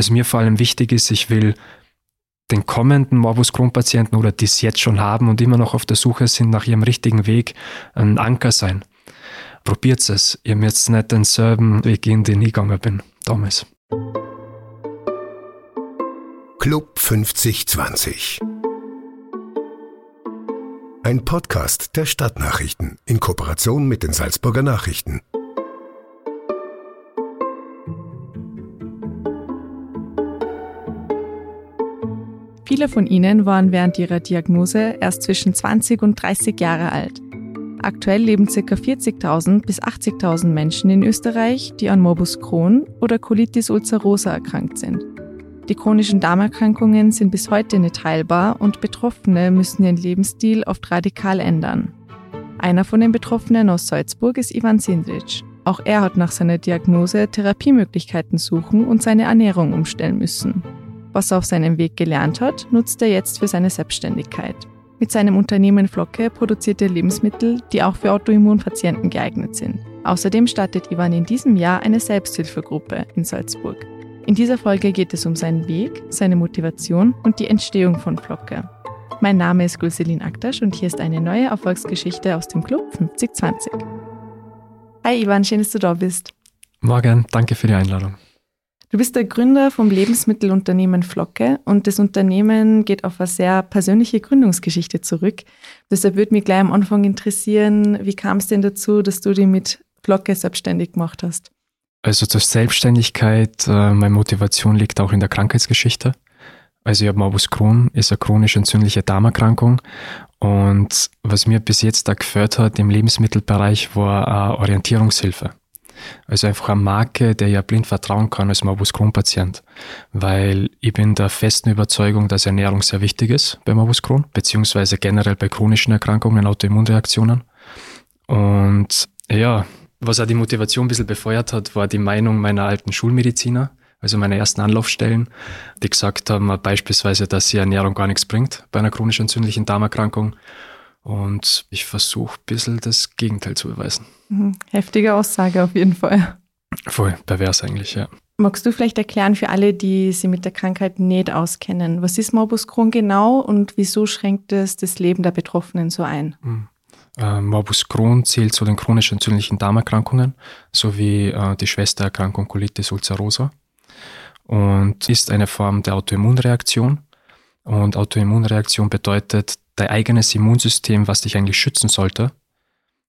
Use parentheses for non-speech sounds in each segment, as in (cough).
Was mir vor allem wichtig ist, ich will den kommenden Morbus Crohn-Patienten oder die es jetzt schon haben und immer noch auf der Suche sind nach ihrem richtigen Weg, ein Anker sein. Probiert es. Ihr müsst nicht denselben Weg gehen, den ich gegangen bin damals. Club 5020 Ein Podcast der Stadtnachrichten in Kooperation mit den Salzburger Nachrichten. Viele von ihnen waren während ihrer Diagnose erst zwischen 20 und 30 Jahre alt. Aktuell leben ca. 40.000 bis 80.000 Menschen in Österreich, die an Morbus Crohn oder Colitis ulcerosa erkrankt sind. Die chronischen Darmerkrankungen sind bis heute nicht heilbar und Betroffene müssen ihren Lebensstil oft radikal ändern. Einer von den Betroffenen aus Salzburg ist Ivan Sindrich. Auch er hat nach seiner Diagnose Therapiemöglichkeiten suchen und seine Ernährung umstellen müssen. Was er auf seinem Weg gelernt hat, nutzt er jetzt für seine Selbstständigkeit. Mit seinem Unternehmen Flocke produziert er Lebensmittel, die auch für Autoimmunpatienten geeignet sind. Außerdem startet Ivan in diesem Jahr eine Selbsthilfegruppe in Salzburg. In dieser Folge geht es um seinen Weg, seine Motivation und die Entstehung von Flocke. Mein Name ist Gulselin Aktasch und hier ist eine neue Erfolgsgeschichte aus dem Club 5020. Hi Ivan, schön, dass du da bist. Morgen, danke für die Einladung. Du bist der Gründer vom Lebensmittelunternehmen Flocke und das Unternehmen geht auf eine sehr persönliche Gründungsgeschichte zurück. Deshalb würde mich gleich am Anfang interessieren, wie kam es denn dazu, dass du dich mit Flocke selbstständig gemacht hast? Also zur Selbstständigkeit, äh, meine Motivation liegt auch in der Krankheitsgeschichte. Also ich habe Morbus Crohn, ist eine chronisch entzündliche Darmerkrankung und was mir bis jetzt da geführt hat im Lebensmittelbereich war eine Orientierungshilfe. Also einfach eine Marke, der ja blind vertrauen kann als Morbus Crohn-Patient. Weil ich bin der festen Überzeugung, dass Ernährung sehr wichtig ist bei Morbus Crohn, beziehungsweise generell bei chronischen Erkrankungen, Autoimmunreaktionen. Und ja, was auch die Motivation ein bisschen befeuert hat, war die Meinung meiner alten Schulmediziner, also meiner ersten Anlaufstellen, die gesagt haben, beispielsweise, dass die Ernährung gar nichts bringt bei einer chronisch entzündlichen Darmerkrankung und ich versuche ein bisschen das Gegenteil zu beweisen. Mhm. Heftige Aussage auf jeden Fall. Voll pervers eigentlich, ja. Magst du vielleicht erklären für alle, die sich mit der Krankheit nicht auskennen, was ist Morbus Crohn genau und wieso schränkt es das Leben der Betroffenen so ein? Mhm. Äh, Morbus Crohn zählt zu den chronisch entzündlichen Darmerkrankungen sowie äh, die Schwestererkrankung Colitis ulcerosa und ist eine Form der Autoimmunreaktion. Und Autoimmunreaktion bedeutet, dein eigenes Immunsystem, was dich eigentlich schützen sollte,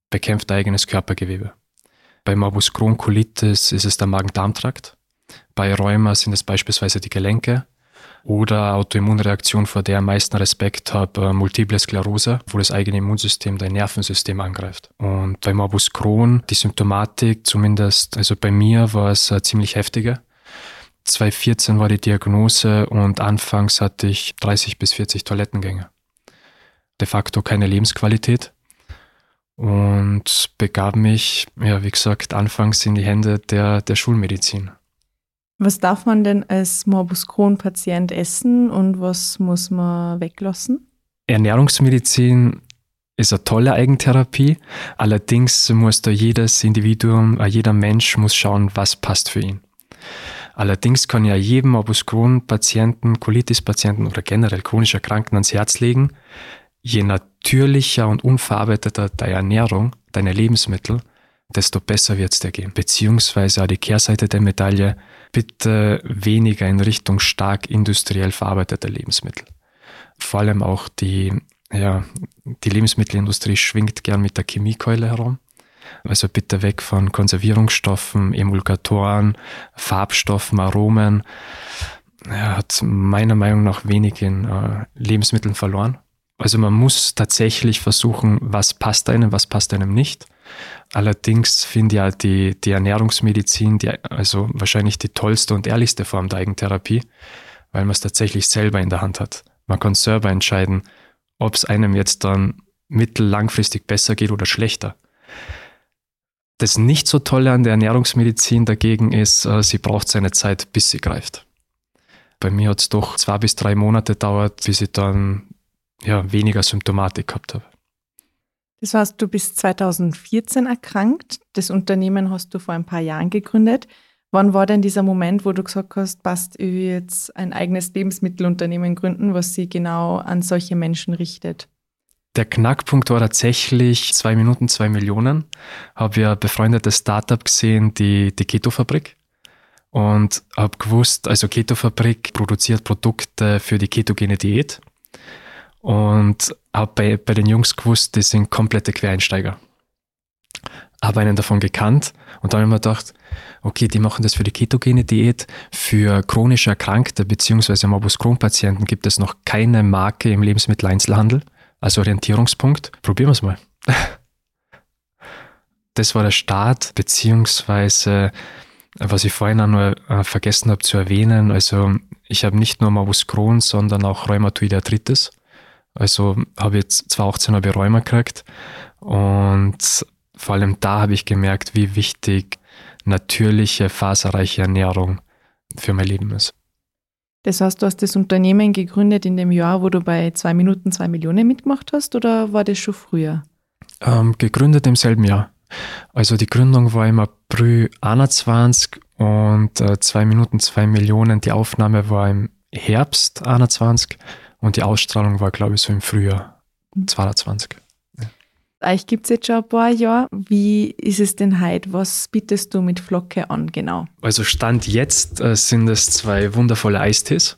bekämpft dein eigenes Körpergewebe. Bei Morbus Crohn Colitis ist es der Magen-Darm-Trakt. Bei Rheuma sind es beispielsweise die Gelenke. Oder Autoimmunreaktion, vor der am meisten Respekt habe, äh, Multiple Sklerose, wo das eigene Immunsystem dein Nervensystem angreift. Und bei Morbus Crohn, die Symptomatik, zumindest, also bei mir war es äh, ziemlich heftige. 2014 war die Diagnose und anfangs hatte ich 30 bis 40 Toilettengänge de facto keine Lebensqualität und begab mich, ja, wie gesagt, anfangs in die Hände der, der Schulmedizin. Was darf man denn als Morbus Crohn-Patient essen und was muss man weglassen? Ernährungsmedizin ist eine tolle Eigentherapie. Allerdings muss da jedes Individuum, äh, jeder Mensch muss schauen, was passt für ihn. Allerdings kann ja jedem Morbus Crohn-Patienten, Colitis-Patienten oder generell chronisch Erkrankten ans Herz legen, je natürlicher und unverarbeiteter deine Ernährung, deine Lebensmittel, desto besser wird es dir gehen. Beziehungsweise auch die Kehrseite der Medaille, bitte weniger in Richtung stark industriell verarbeiteter Lebensmittel. Vor allem auch die, ja, die Lebensmittelindustrie schwingt gern mit der Chemiekeule herum. Also bitte weg von Konservierungsstoffen, Emulgatoren, Farbstoffen, Aromen. Ja, hat meiner Meinung nach wenig in äh, Lebensmitteln verloren. Also man muss tatsächlich versuchen, was passt einem, was passt einem nicht. Allerdings finde ich ja die, die Ernährungsmedizin, die, also wahrscheinlich die tollste und ehrlichste Form der Eigentherapie, weil man es tatsächlich selber in der Hand hat. Man kann selber entscheiden, ob es einem jetzt dann mittellangfristig besser geht oder schlechter. Das nicht so Tolle an der Ernährungsmedizin dagegen ist, äh, sie braucht seine Zeit, bis sie greift. Bei mir hat es doch zwei bis drei Monate dauert, bis ich dann ja, weniger Symptomatik gehabt habe. Das heißt, du bist 2014 erkrankt. Das Unternehmen hast du vor ein paar Jahren gegründet. Wann war denn dieser Moment, wo du gesagt hast, passt, ich will jetzt ein eigenes Lebensmittelunternehmen gründen, was sich genau an solche Menschen richtet? Der Knackpunkt war tatsächlich zwei Minuten, zwei Millionen. Habe ja ein befreundetes Startup gesehen, die, die Keto-Fabrik. Und habe gewusst, also Keto-Fabrik produziert Produkte für die ketogene Diät. Und habe bei, bei den Jungs gewusst, die sind komplette Quereinsteiger. Habe einen davon gekannt und dann habe ich mir gedacht, okay, die machen das für die ketogene Diät. Für chronisch Erkrankte bzw. Morbus Crohn-Patienten gibt es noch keine Marke im Lebensmitteleinzelhandel als Orientierungspunkt. Probieren wir es mal. (laughs) Das war der Start, beziehungsweise was ich vorhin auch nur äh, vergessen habe zu erwähnen, also ich habe nicht nur Morbus Crohn, sondern auch Rheumatoide Arthritis. Also habe jetzt 2018 habe ich Rheuma gekriegt und vor allem da habe ich gemerkt, wie wichtig natürliche, faserreiche Ernährung für mein Leben ist. Das heißt, du hast das Unternehmen gegründet in dem Jahr, wo du bei zwei Minuten zwei Millionen mitgemacht hast, oder war das schon früher? Ähm, gegründet im selben Jahr. Also die Gründung war im April 21 und äh, zwei Minuten zwei Millionen. Die Aufnahme war im Herbst 21 und die Ausstrahlung war, glaube ich, so im Frühjahr 22. Euch gibt es jetzt schon ein paar Jahre. Wie ist es denn heute? Was bietest du mit Flocke an, genau? Also Stand jetzt äh, sind es zwei wundervolle Eistees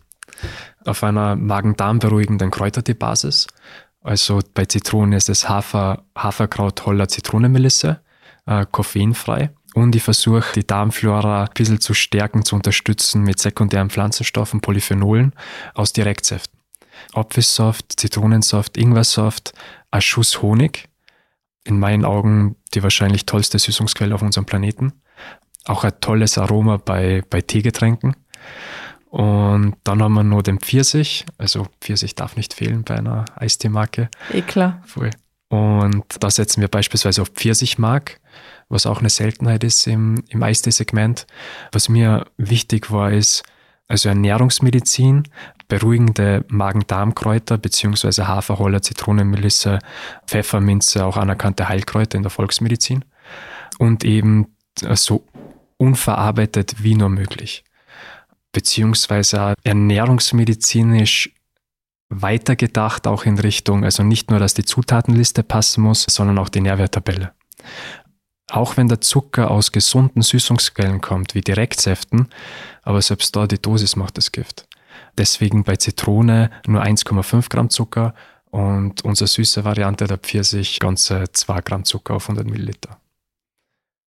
auf einer Magen-Darm Kräutertee-Basis. Also bei Zitronen ist es Hafer, Haferkraut, Holler, Zitronenmelisse, äh, koffeinfrei. Und ich versuche, die Darmflora ein bisschen zu stärken, zu unterstützen mit sekundären Pflanzenstoffen, Polyphenolen aus Direktsäften. Apfelsaft, Zitronensaft, Ingwersaft, ein Schuss Honig in meinen Augen die wahrscheinlich tollste Süßungsquelle auf unserem Planeten. Auch ein tolles Aroma bei, bei Teegetränken. Und dann haben wir noch den Pfirsich. Also Pfirsich darf nicht fehlen bei einer Eisteemarke. Eh klar. Voll. Und da setzen wir beispielsweise auf Pfirsichmark, was auch eine Seltenheit ist im, im Eistee-Segment. Was mir wichtig war, ist, also Ernährungsmedizin, beruhigende Magen-Darm-Kräuter beziehungsweise Haferholler, Zitronenmelisse, Pfefferminze, auch anerkannte Heilkräuter in der Volksmedizin und eben so unverarbeitet wie nur möglich. Beziehungsweise ernährungsmedizinisch weitergedacht auch in Richtung, also nicht nur, dass die Zutatenliste passen muss, sondern auch die Nährwerttabelle. Auch wenn der Zucker aus gesunden Süßungsquellen kommt, wie Direktsäften, aber selbst da die Dosis macht das Gift. Deswegen bei Zitrone nur 1,5 Gramm Zucker und unsere süße Variante der Pfirsich ganze 2 Gramm Zucker auf 100 Milliliter.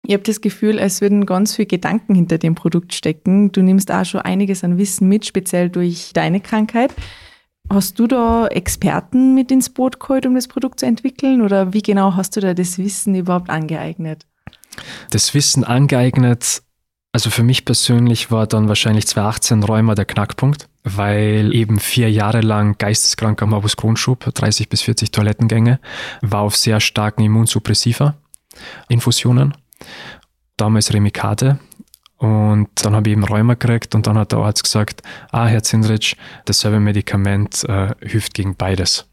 Ich habe das Gefühl, es würden ganz viele Gedanken hinter dem Produkt stecken. Du nimmst auch schon einiges an Wissen mit, speziell durch deine Krankheit. Hast du da Experten mit ins Boot geholt, um das Produkt zu entwickeln? Oder wie genau hast du da das Wissen überhaupt angeeignet? Das Wissen angeeignet, also für mich persönlich war dann wahrscheinlich 2018 Rheuma der Knackpunkt, weil eben vier Jahre lang geisteskranker Morbus Crohn-Schub, 30 bis 40 Toilettengänge, war auf sehr starken Immunsuppressiva, Infusionen, damals Remicade, und dann habe ich eben Rheuma gekriegt und dann hat der Arzt gesagt, ah, Herr Zindrich, dasselbe Medikament äh, hilft gegen beides.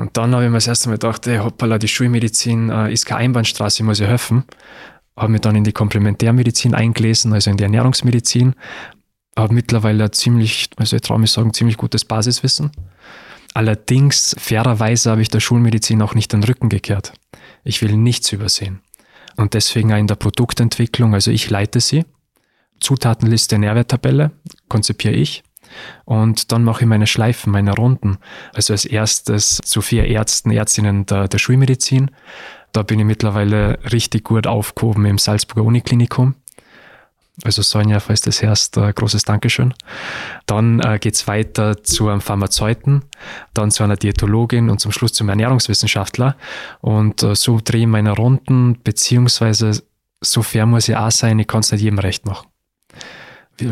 Und dann habe ich mir das erste Mal gedacht, ey, hoppala, die Schulmedizin äh, ist keine Einbahnstraße, ich muss ihr helfen. Habe mich dann in die Komplementärmedizin eingelesen, also in die Ernährungsmedizin. Habe mittlerweile ziemlich, also ich traue mich sagen, ziemlich gutes Basiswissen. Allerdings, fairerweise habe ich der Schulmedizin auch nicht den Rücken gekehrt. Ich will nichts übersehen. Und deswegen auch in der Produktentwicklung, also ich leite sie. Zutatenliste, Nährwerttabelle konzipiere ich. Und dann mache ich meine Schleifen, meine Runden. Also als erstes zu vier Ärzten, Ärztinnen der, der Schulmedizin. Da bin ich mittlerweile richtig gut aufgehoben im Salzburger Uniklinikum. Also Sonja, falls das hörst, äh, großes Dankeschön. Dann äh, es weiter zu einem Pharmazeuten, dann zu einer Diätologin und zum Schluss zum Ernährungswissenschaftler. Und äh, so drehe ich meine Runden, beziehungsweise so fair muss ich auch sein, ich kann es nicht jedem recht machen.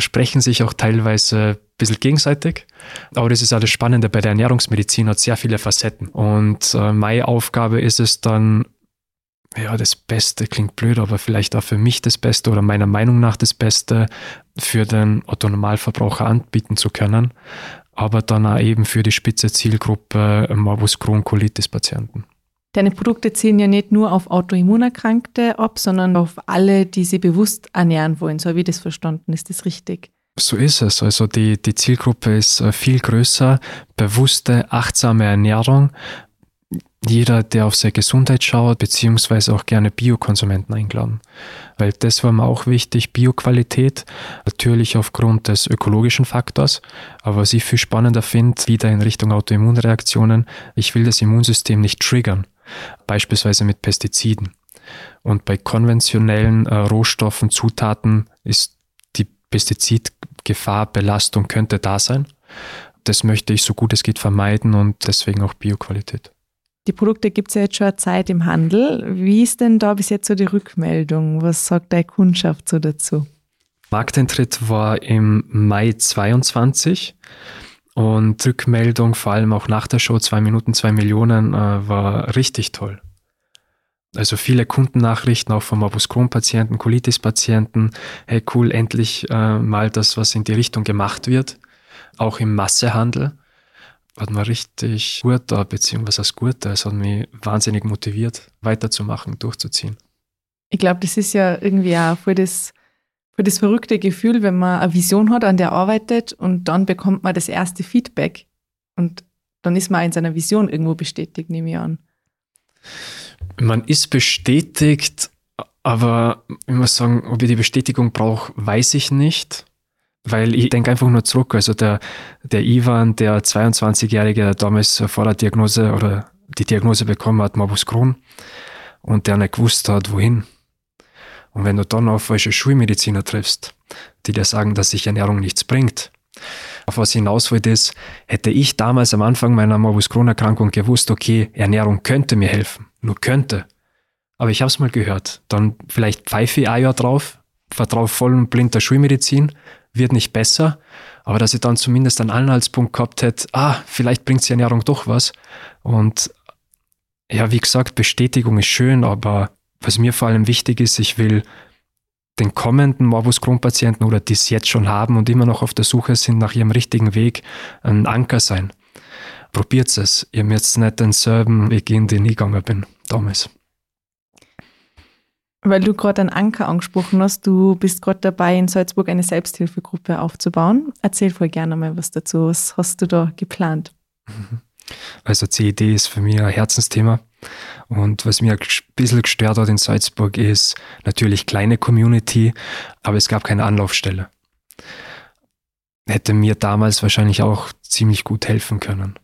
Sprechen sich auch teilweise ein bisschen gegenseitig, aber das ist alles Spannende bei der Ernährungsmedizin, hat sehr viele Facetten. Und äh, meine Aufgabe ist es dann, ja, das Beste klingt blöd, aber vielleicht auch für mich das Beste oder meiner Meinung nach das Beste für den Otto-Normalverbraucher anbieten zu können, aber dann auch eben für die spitze Zielgruppe Morbus Crohn Colitis Patienten. Deine Produkte zielen ja nicht nur auf Autoimmunerkrankte ab, sondern auf alle, die sie bewusst ernähren wollen. So habe ich das verstanden. Ist das richtig? So ist es. Also die, die Zielgruppe ist äh, viel größer. Bewusste, achtsame Ernährung. Jeder, der auf seine Gesundheit schaut, beziehungsweise auch gerne Biokonsumenten eingeladen. Weil das war mir auch wichtig, Bioqualität, natürlich aufgrund des ökologischen Faktors. Aber was ich viel spannender finde, wieder in Richtung Autoimmunreaktionen, ich will das Immunsystem nicht triggern beispielsweise mit Pestiziden. Und bei konventionellen äh, Rohstoffen, Zutaten ist die Pestizidgefahr, Belastung könnte da sein. Das möchte ich so gut es geht vermeiden und deswegen auch Bioqualität. Die Produkte gibt es ja jetzt schon eine Zeit im Handel. Wie ist denn da bis jetzt so die Rückmeldung? Was sagt deine Kundschaft so dazu? Markteintritt war im Mai 22 und Rückmeldung, vor allem auch nach der Show, zwei Minuten, zwei Millionen, äh, war richtig toll. Also viele Kundennachrichten auch von Morbus Crohn-Patienten, Colitis-Patienten. Hey, cool, endlich äh, mal das, was in die Richtung gemacht wird. Auch im Massehandel hat man richtig gut da, beziehungsweise das Gute. Es hat mich wahnsinnig motiviert, weiterzumachen, durchzuziehen. Ich glaube, das ist ja irgendwie auch voll das für das verrückte Gefühl, wenn man eine Vision hat, an der arbeitet und dann bekommt man das erste Feedback und dann ist man in seiner Vision irgendwo bestätigt, nehme ich an. Man ist bestätigt, aber ich muss sagen, ob ich die Bestätigung brauche, weiß ich nicht. Weil ich denke einfach nur zurück. Also der, der Ivan, der 22-Jährige, der damals vor der Diagnose oder die Diagnose bekommen hat, Morbus Crohn, und der nicht gewusst hat, wohin. Und wenn du dann auf falsche Schulmediziner triffst, die dir sagen, dass sich Ernährung nichts bringt, auf was hinaus will, ist, hätte ich damals am Anfang meiner Morbus Crohn-Erkrankung gewusst, okay, Ernährung könnte mir helfen, nur könnte. Aber ich habe es mal gehört. Dann vielleicht pfeife ich ein Jahr drauf, vertraue voll und blind der Schulmedizin, wird nicht besser, aber dass ich dann zumindest einen Anhaltspunkt gehabt hätte, ah, vielleicht bringt die Ernährung doch was. Und ja, wie gesagt, Bestätigung ist schön, aber was mir vor allem wichtig ist, ich will den kommenden Morbus Crohn-Patienten oder die es jetzt schon haben und immer noch auf der Suche sind nach ihrem richtigen Weg, ein Anker sein. Probiert es. Ihr müsst nicht denselben Weg gehen, den ich gegangen bin damals. Weil du gerade einen Anker angesprochen hast, du bist gerade dabei, in Salzburg eine Selbsthilfegruppe aufzubauen. Erzähl voll gerne mal was dazu. Was hast du da geplant? Also CED ist für mich ein Herzensthema. Und was mir ein bisschen gestört hat in Salzburg ist natürlich kleine Community, aber es gab keine Anlaufstelle. Hätte mir damals wahrscheinlich auch ziemlich gut helfen können.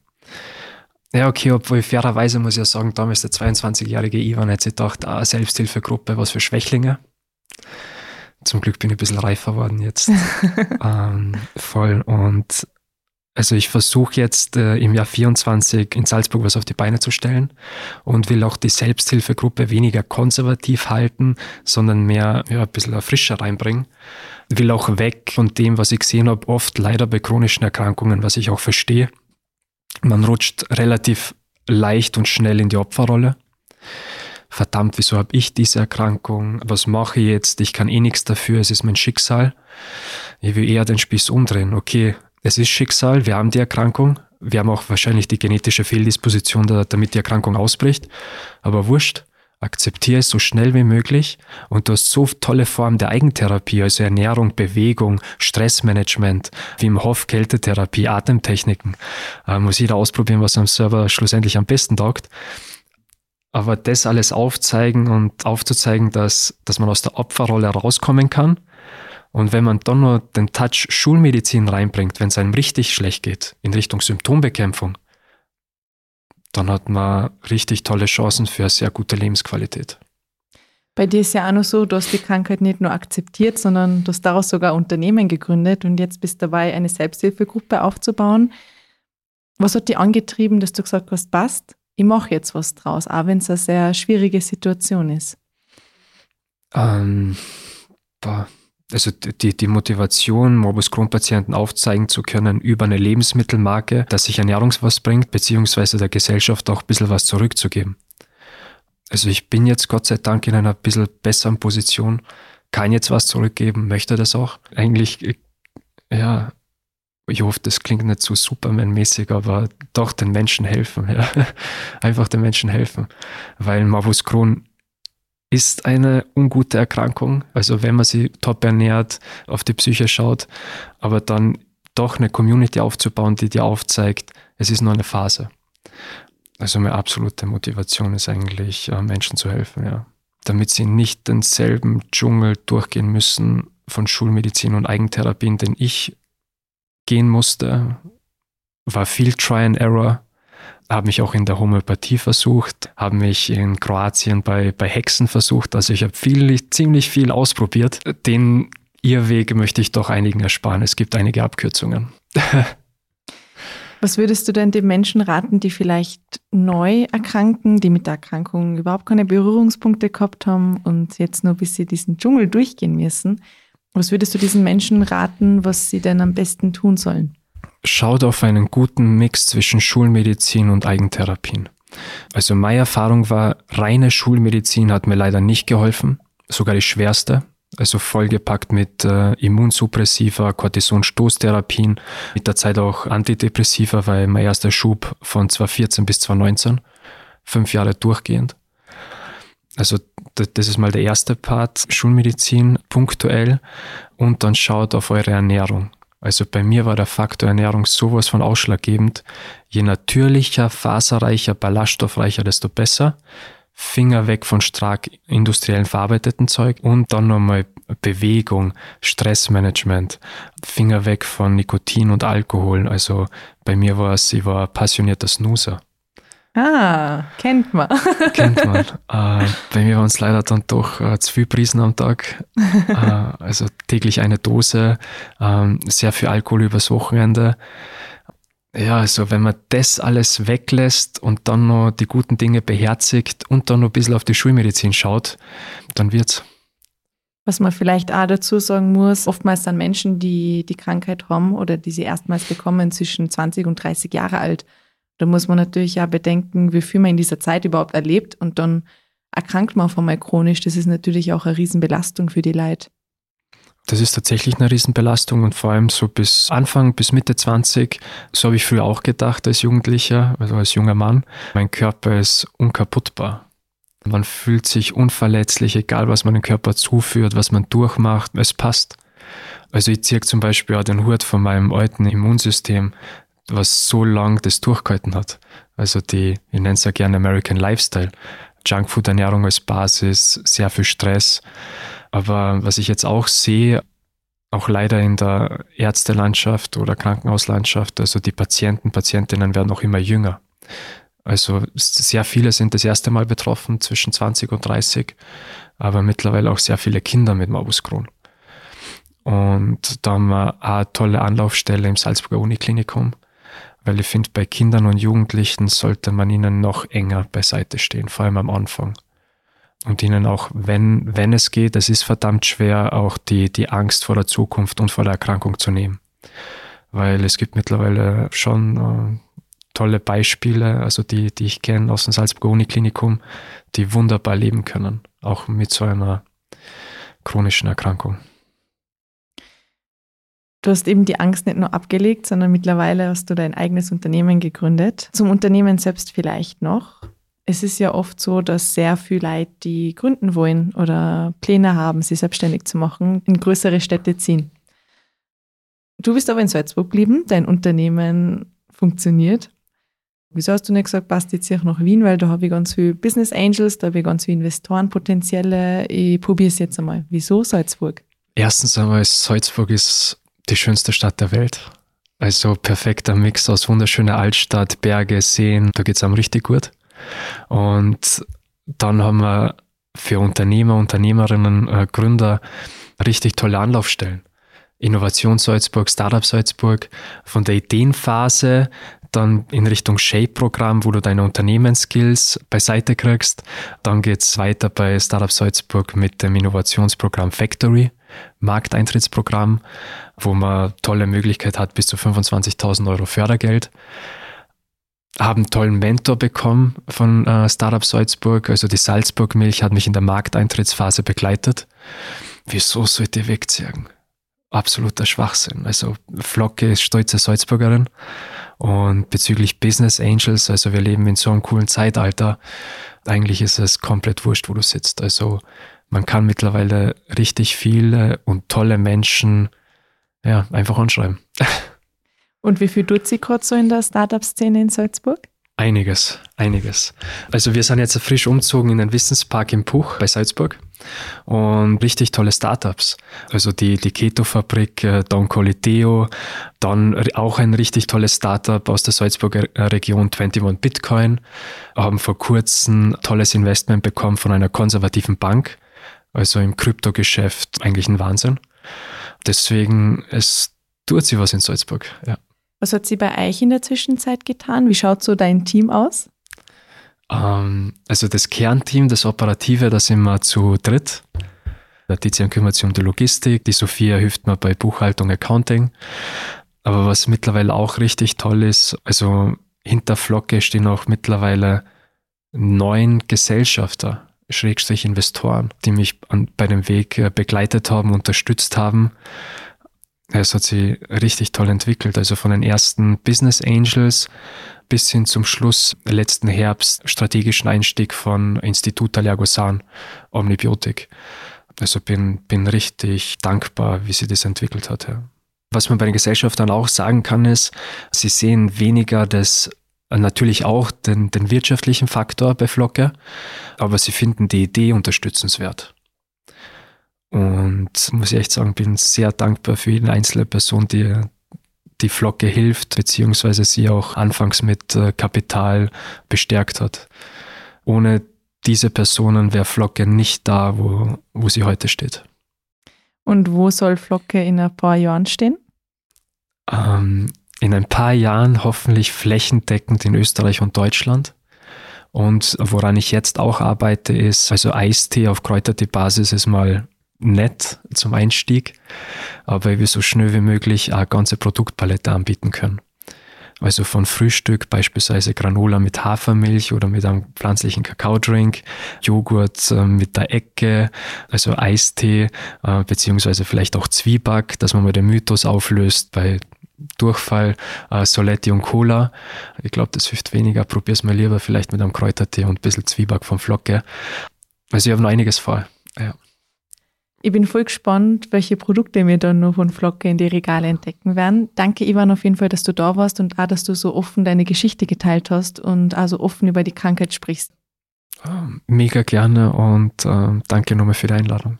Ja, okay, obwohl fairerweise muss ich ja sagen, damals der 22-jährige Ivan hat sich gedacht, ah, Selbsthilfegruppe, was für Schwächlinge. Zum Glück bin ich ein bisschen reifer geworden jetzt. (laughs) ähm, voll. Und also ich versuche jetzt äh, im Jahr 24 in Salzburg was auf die Beine zu stellen und will auch die Selbsthilfegruppe weniger konservativ halten, sondern mehr ja, ein bisschen frischer reinbringen. Will auch weg von dem, was ich gesehen habe, oft leider bei chronischen Erkrankungen, was ich auch verstehe. Man rutscht relativ leicht und schnell in die Opferrolle. Verdammt, wieso habe ich diese Erkrankung? Was mache ich jetzt? Ich kann eh nichts dafür, es ist mein Schicksal. Ich will eher den Spieß umdrehen. Okay, es ist Schicksal, wir haben die Erkrankung, wir haben auch wahrscheinlich die genetische Fehldisposition, damit die Erkrankung ausbricht, aber wurscht, akzeptiere es so schnell wie möglich und du hast so tolle Formen der Eigentherapie, also Ernährung, Bewegung, Stressmanagement, wie im Hof, Kältetherapie, Atemtechniken. Äh, muss jeder ausprobieren, was am Server schlussendlich am besten taugt. Aber das alles aufzeigen und aufzuzeigen, dass, dass man aus der Opferrolle rauskommen kann und wenn man dann nur den Touch Schulmedizin reinbringt, wenn es einem richtig schlecht geht, in Richtung Symptombekämpfung, dann hat man richtig tolle Chancen für eine sehr gute Lebensqualität. Bei dir ist ja auch noch so, du hast die Krankheit nicht nur akzeptiert, sondern du hast daraus sogar Unternehmen gegründet und jetzt bist du dabei, eine Selbsthilfegruppe aufzubauen. Was hat dich angetrieben, dass du gesagt hast, passt, ich mache jetzt was draus, auch wenn es eine sehr schwierige Situation ist? Ähm, boah also die, die Motivation, Morbus Crohn-Patienten aufzeigen zu können über eine Lebensmittelmarke, dass sich Ernährung was bringt, beziehungsweise der Gesellschaft auch ein bisschen was zurückzugeben. Also ich bin jetzt Gott sei Dank in einer bisschen besseren Position, kann jetzt was zurückgeben, möchte das auch. Eigentlich, ja, ich hoffe, das klingt nicht so Superman-mäßig, aber doch den Menschen helfen. (laughs) Ja. Einfach den Menschen helfen. Weil Morbus Crohn ist eine ungute Erkrankung. Also wenn man sie top ernährt, auf die Psyche schaut, aber dann doch eine Community aufzubauen, die dir aufzeigt, es ist nur eine Phase. Also meine absolute Motivation ist eigentlich, äh, Menschen zu helfen, ja. Damit sie nicht denselben Dschungel durchgehen müssen von Schulmedizin und Eigentherapien, den ich gehen musste. War viel Try and Error. Habe mich auch in der Homöopathie versucht, habe mich in Kroatien bei, bei Hexen versucht. Also ich habe viel, ziemlich viel ausprobiert. Den Irrweg möchte ich doch einigen ersparen. Es gibt einige Abkürzungen. (laughs) Was würdest du denn den Menschen raten, die vielleicht neu erkranken, die mit der Erkrankung überhaupt keine Berührungspunkte gehabt haben und jetzt nur bis sie diesen Dschungel durchgehen müssen? Was würdest du diesen Menschen raten, was sie denn am besten tun sollen? Schaut auf einen guten Mix zwischen Schulmedizin und Eigentherapien. Also meine Erfahrung war, reine Schulmedizin hat mir leider nicht geholfen, sogar die schwerste also vollgepackt mit äh, Immunsuppressiva, Cortisonstoßtherapien, mit der Zeit auch Antidepressiva, weil mein erster Schub von 2014 bis 2019, fünf Jahre durchgehend. Also das ist mal der erste Part, Schulmedizin punktuell und dann schaut auf eure Ernährung. Also bei mir war der Faktor Ernährung sowas von ausschlaggebend. Je natürlicher, faserreicher, ballaststoffreicher, desto besser. Finger weg von stark industriellen verarbeiteten Zeug und dann nochmal Bewegung, Stressmanagement, Finger weg von Nikotin und Alkohol. Also bei mir war es, ich war passionierter Snoozer. Ah, kennt man. (laughs) kennt man. Äh, bei mir waren es leider dann doch äh, zu viel Prisen am Tag. (laughs) äh, also täglich eine Dose, ähm, sehr viel Alkohol übers Wochenende. Ja, also wenn man das alles weglässt und dann noch die guten Dinge beherzigt und dann noch ein bisschen auf die Schulmedizin schaut, dann wird's. Was man vielleicht auch dazu sagen muss, oftmals dann Menschen, die die Krankheit haben oder die sie erstmals bekommen, zwischen 20 und 30 Jahre alt. Da muss man natürlich ja bedenken, wie viel man in dieser Zeit überhaupt erlebt und dann erkrankt man auf einmal chronisch. Das ist natürlich auch eine Riesenbelastung für die Leute. Das ist tatsächlich eine Riesenbelastung und vor allem so bis Anfang, bis Mitte 20, so habe ich früher auch gedacht als Jugendlicher, also als junger Mann, mein Körper ist unkaputtbar. Man fühlt sich unverletzlich, egal was man dem Körper zuführt, was man durchmacht, es passt. Also ich ziehe zum Beispiel auch den Hut von meinem alten Immunsystem, was so lang das durchgehalten hat. Also die, ich nenne es ja gerne American Lifestyle. Junkfood-Ernährung als Basis, sehr viel Stress. Aber was ich jetzt auch sehe, auch leider in der Ärztelandschaft oder Krankenhauslandschaft, also die Patienten, Patientinnen werden auch immer jünger. Also sehr viele sind das erste Mal betroffen, zwischen 20 und 30, aber mittlerweile auch sehr viele Kinder mit Morbus Crohn. Und da haben wir eine tolle Anlaufstelle im Salzburger Uniklinikum, weil ich finde, bei Kindern und Jugendlichen sollte man ihnen noch enger beiseite stehen, vor allem am Anfang und ihnen auch, wenn, wenn es geht, es ist verdammt schwer, auch die, die Angst vor der Zukunft und vor der Erkrankung zu nehmen. Weil es gibt mittlerweile schon äh, tolle Beispiele, also die, die ich kenne aus dem Salzburger Uniklinikum, die wunderbar leben können, auch mit so einer chronischen Erkrankung. Du hast eben die Angst nicht nur abgelegt, sondern mittlerweile hast du dein eigenes Unternehmen gegründet. Zum Unternehmen selbst vielleicht noch es ist ja oft so, dass sehr viele Leute, die gründen wollen oder Pläne haben, sich selbstständig zu machen, in größere Städte ziehen. Du bist aber in Salzburg geblieben, dein Unternehmen funktioniert. Wieso hast du nicht gesagt, passt jetzt hier nach Wien, weil da habe ich ganz viele Business Angels, da habe ich ganz viele Investoren, potenzielle. Ich probiere es jetzt einmal. Wieso Salzburg? Erstens einmal, Salzburg ist die schönste Stadt der Welt. Also perfekter Mix aus wunderschöner Altstadt, Berge, Seen, da geht es einem richtig gut. Und dann haben wir für Unternehmer, Unternehmerinnen, äh, Gründer richtig tolle Anlaufstellen. Innovation Salzburg, Startup Salzburg, von der Ideenphase dann in Richtung Shape-Programm, wo du deine Unternehmensskills beiseite kriegst. Dann geht es weiter bei Startup Salzburg mit dem Innovationsprogramm Factory, Markteintrittsprogramm, wo man tolle Möglichkeit hat, bis zu 25.000 Euro Fördergeld habe einen tollen Mentor bekommen von äh, Startup Salzburg. Also die Salzburg Milch hat mich in der Markteintrittsphase begleitet. Wieso sollte ich wegziehen? absoluter Schwachsinn. Also Flocke ist stolze Salzburgerin und bezüglich Business Angels, also wir leben in so einem coolen Zeitalter, eigentlich ist es komplett wurscht, wo du sitzt. Also man kann mittlerweile richtig viele und tolle Menschen ja, einfach anschreiben. Und wie viel tut sie gerade so in der Startup-Szene in Salzburg? Einiges, einiges. Also wir sind jetzt frisch umzogen in den Wissenspark im Puch bei Salzburg und richtig tolle Startups. Also die, die Keto-Fabrik, äh, Don Coliteo, dann auch ein richtig tolles Startup aus der Salzburger äh, Region 21 Bitcoin, haben vor kurzem tolles Investment bekommen von einer konservativen Bank, also im Kryptogeschäft eigentlich ein Wahnsinn. Deswegen, es tut sie was in Salzburg, ja. Was hat sie bei euch in der Zwischenzeit getan? Wie schaut so dein Team aus? Ähm, also das Kernteam, das Operative, da sind wir zu dritt. Der Tizian kümmert sich um die Logistik, die Sophia hilft mir bei Buchhaltung, Accounting. Aber was mittlerweile auch richtig toll ist, also hinter Flocke stehen auch mittlerweile neun Gesellschafter, Schrägstrich Investoren, die mich an, bei dem Weg äh, begleitet haben, unterstützt haben. Es hat sich richtig toll entwickelt. Also von den ersten Business Angels bis hin zum Schluss letzten Herbst strategischen Einstieg von Institut Allergosan Omnibiotik. Also bin, bin richtig dankbar, wie sie das entwickelt hat. Ja. Was man bei den Gesellschaftern auch sagen kann, ist, sie sehen weniger das natürlich auch den, den wirtschaftlichen Faktor bei Flocke, aber sie finden die Idee unterstützenswert. Und muss ich echt sagen, bin sehr dankbar für jede einzelne Person, die die Flocke hilft, beziehungsweise sie auch anfangs mit äh, Kapital bestärkt hat. Ohne diese Personen wäre Flocke nicht da, wo, wo sie heute steht. Und wo soll Flocke in ein paar Jahren stehen? Ähm, in ein paar Jahren hoffentlich flächendeckend in Österreich und Deutschland. Und woran ich jetzt auch arbeite, ist, also Eistee auf Kräutertee-Basis ist mal nett zum Einstieg, aber wir so schnell wie möglich eine ganze Produktpalette anbieten können. Also von Frühstück beispielsweise Granola mit Hafermilch oder mit einem pflanzlichen Kakaodrink, Joghurt äh, mit der Ecke, also Eistee, äh, beziehungsweise vielleicht auch Zwieback, dass man mal den Mythos auflöst bei Durchfall, äh, Soletti und Cola. Ich glaube, das hilft weniger. Probier's mal lieber vielleicht mit einem Kräutertee und ein bisschen Zwieback vom Flocke. Also ich habe noch einiges vor. Ja. Ich bin voll gespannt, welche Produkte wir dann noch von Flocke in die Regale entdecken werden. Danke, Ivan, auf jeden Fall, dass du da warst und auch, dass du so offen deine Geschichte geteilt hast und also offen über die Krankheit sprichst. Ah, mega gerne und äh, danke nochmal für die Einladung.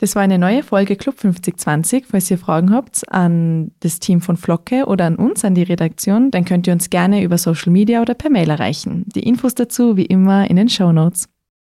Das war eine neue Folge Club 5020. Falls ihr Fragen habt an das Team von Flocke oder an uns, an die Redaktion, dann könnt ihr uns gerne über Social Media oder per Mail erreichen. Die Infos dazu wie immer in den Show Notes.